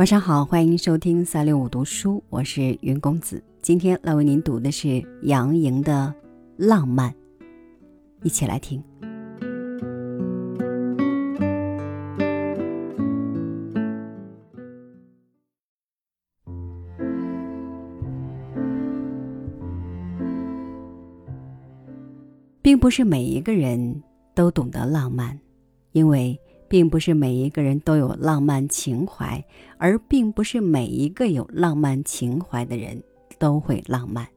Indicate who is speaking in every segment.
Speaker 1: 晚上好，欢迎收听三六五读书，我是云公子。今天来为您读的是杨莹的《浪漫》，一起来听。并不是每一个人都懂得浪漫，因为并不是每一个人都有浪漫情怀，而并不是每一个有浪漫情怀的人都会浪漫。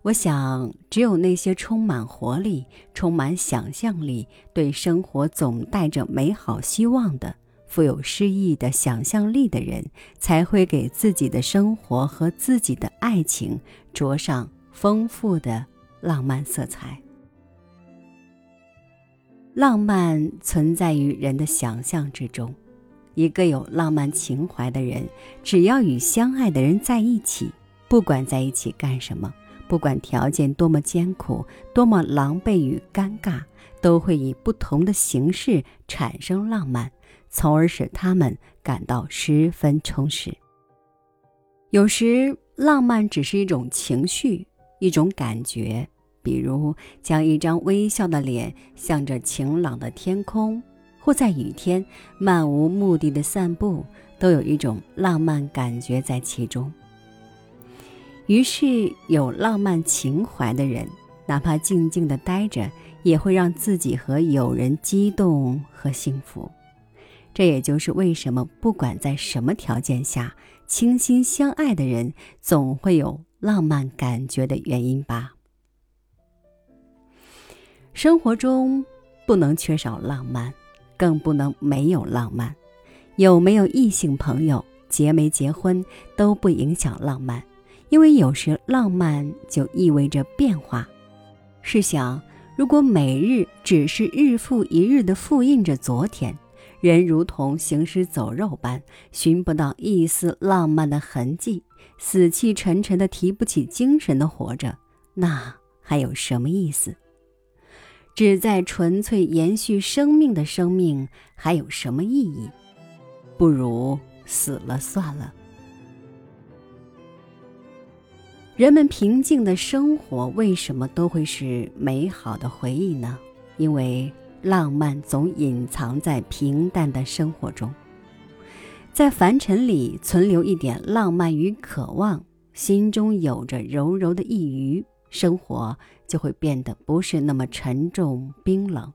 Speaker 1: 我想，只有那些充满活力、充满想象力、对生活总带着美好希望的、富有诗意的想象力的人，才会给自己的生活和自己的爱情着上丰富的。浪漫色彩，浪漫存在于人的想象之中。一个有浪漫情怀的人，只要与相爱的人在一起，不管在一起干什么，不管条件多么艰苦、多么狼狈与尴尬，都会以不同的形式产生浪漫，从而使他们感到十分充实。有时，浪漫只是一种情绪，一种感觉。比如，将一张微笑的脸向着晴朗的天空，或在雨天漫无目的的散步，都有一种浪漫感觉在其中。于是，有浪漫情怀的人，哪怕静静的待着，也会让自己和友人激动和幸福。这也就是为什么，不管在什么条件下，倾心相爱的人总会有浪漫感觉的原因吧。生活中不能缺少浪漫，更不能没有浪漫。有没有异性朋友，结没结婚都不影响浪漫，因为有时浪漫就意味着变化。试想，如果每日只是日复一日的复印着昨天，人如同行尸走肉般，寻不到一丝浪漫的痕迹，死气沉沉的提不起精神的活着，那还有什么意思？只在纯粹延续生命的生命还有什么意义？不如死了算了。人们平静的生活为什么都会是美好的回忆呢？因为浪漫总隐藏在平淡的生活中，在凡尘里存留一点浪漫与渴望，心中有着柔柔的一隅。生活就会变得不是那么沉重冰冷，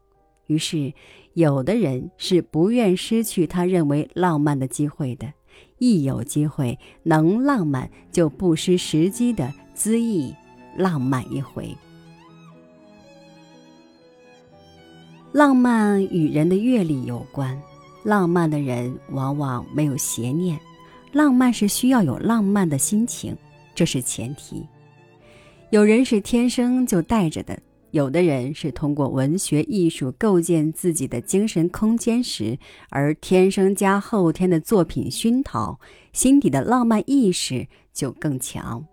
Speaker 1: 于是，有的人是不愿失去他认为浪漫的机会的，一有机会能浪漫，就不失时机的恣意浪漫一回。浪漫与人的阅历有关，浪漫的人往往没有邪念，浪漫是需要有浪漫的心情，这是前提。有人是天生就带着的，有的人是通过文学艺术构建自己的精神空间时，而天生加后天的作品熏陶，心底的浪漫意识就更强。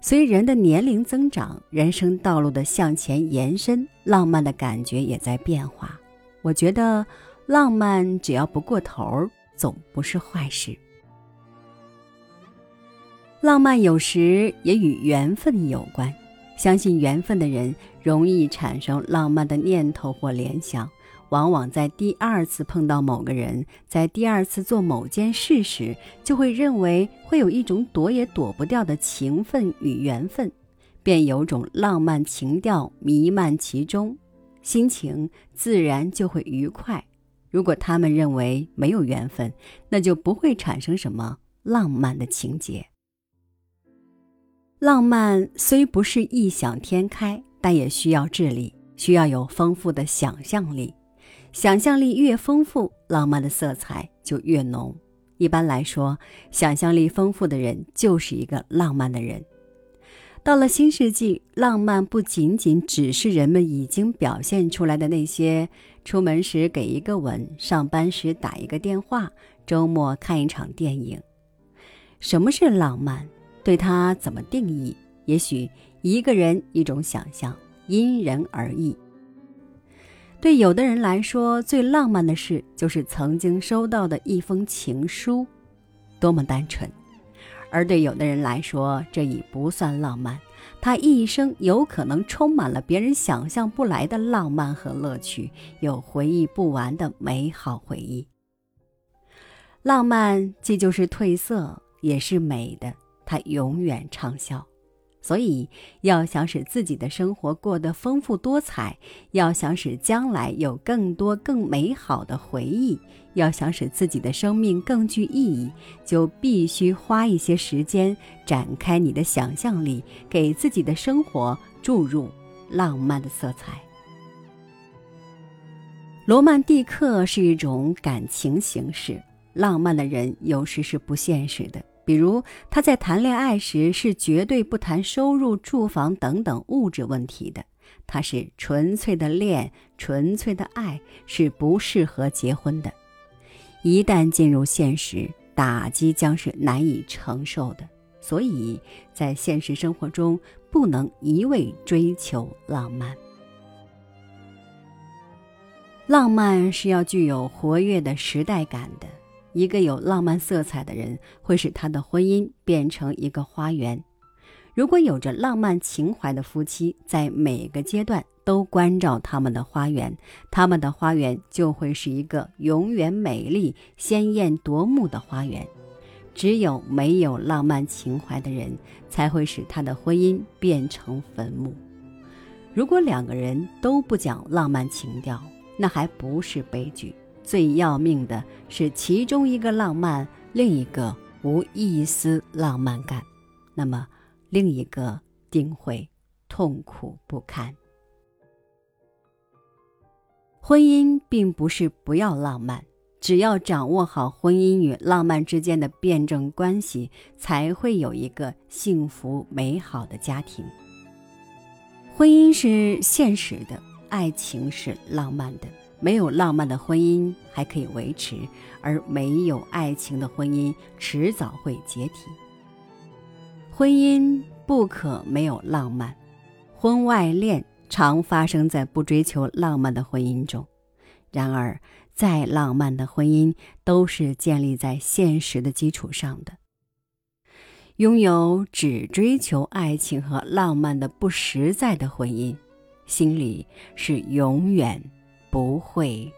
Speaker 1: 随人的年龄增长，人生道路的向前延伸，浪漫的感觉也在变化。我觉得，浪漫只要不过头，总不是坏事。浪漫有时也与缘分有关，相信缘分的人容易产生浪漫的念头或联想，往往在第二次碰到某个人，在第二次做某件事时，就会认为会有一种躲也躲不掉的情分与缘分，便有种浪漫情调弥漫其中，心情自然就会愉快。如果他们认为没有缘分，那就不会产生什么浪漫的情节。浪漫虽不是异想天开，但也需要智力，需要有丰富的想象力。想象力越丰富，浪漫的色彩就越浓。一般来说，想象力丰富的人就是一个浪漫的人。到了新世纪，浪漫不仅仅只是人们已经表现出来的那些：出门时给一个吻，上班时打一个电话，周末看一场电影。什么是浪漫？对他怎么定义？也许一个人一种想象，因人而异。对有的人来说，最浪漫的事就是曾经收到的一封情书，多么单纯；而对有的人来说，这已不算浪漫。他一生有可能充满了别人想象不来的浪漫和乐趣，有回忆不完的美好回忆。浪漫既就是褪色，也是美的，它永远畅销。所以，要想使自己的生活过得丰富多彩，要想使将来有更多更美好的回忆，要想使自己的生命更具意义，就必须花一些时间展开你的想象力，给自己的生活注入浪漫的色彩。罗曼蒂克是一种感情形式，浪漫的人有时是不现实的。比如，他在谈恋爱时是绝对不谈收入、住房等等物质问题的。他是纯粹的恋，纯粹的爱，是不适合结婚的。一旦进入现实，打击将是难以承受的。所以在现实生活中，不能一味追求浪漫。浪漫是要具有活跃的时代感的。一个有浪漫色彩的人，会使他的婚姻变成一个花园。如果有着浪漫情怀的夫妻，在每个阶段都关照他们的花园，他们的花园就会是一个永远美丽、鲜艳夺目的花园。只有没有浪漫情怀的人，才会使他的婚姻变成坟墓。如果两个人都不讲浪漫情调，那还不是悲剧。最要命的是，其中一个浪漫，另一个无一丝浪漫感，那么另一个定会痛苦不堪。婚姻并不是不要浪漫，只要掌握好婚姻与浪漫之间的辩证关系，才会有一个幸福美好的家庭。婚姻是现实的，爱情是浪漫的。没有浪漫的婚姻还可以维持，而没有爱情的婚姻迟早会解体。婚姻不可没有浪漫，婚外恋常发生在不追求浪漫的婚姻中。然而，再浪漫的婚姻都是建立在现实的基础上的。拥有只追求爱情和浪漫的不实在的婚姻，心里是永远。不会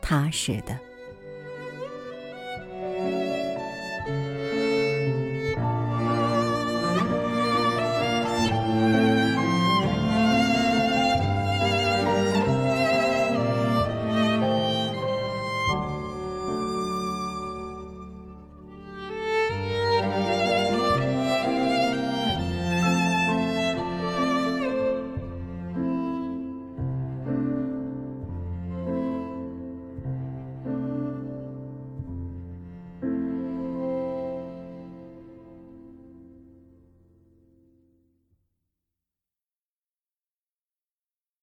Speaker 1: 踏实的。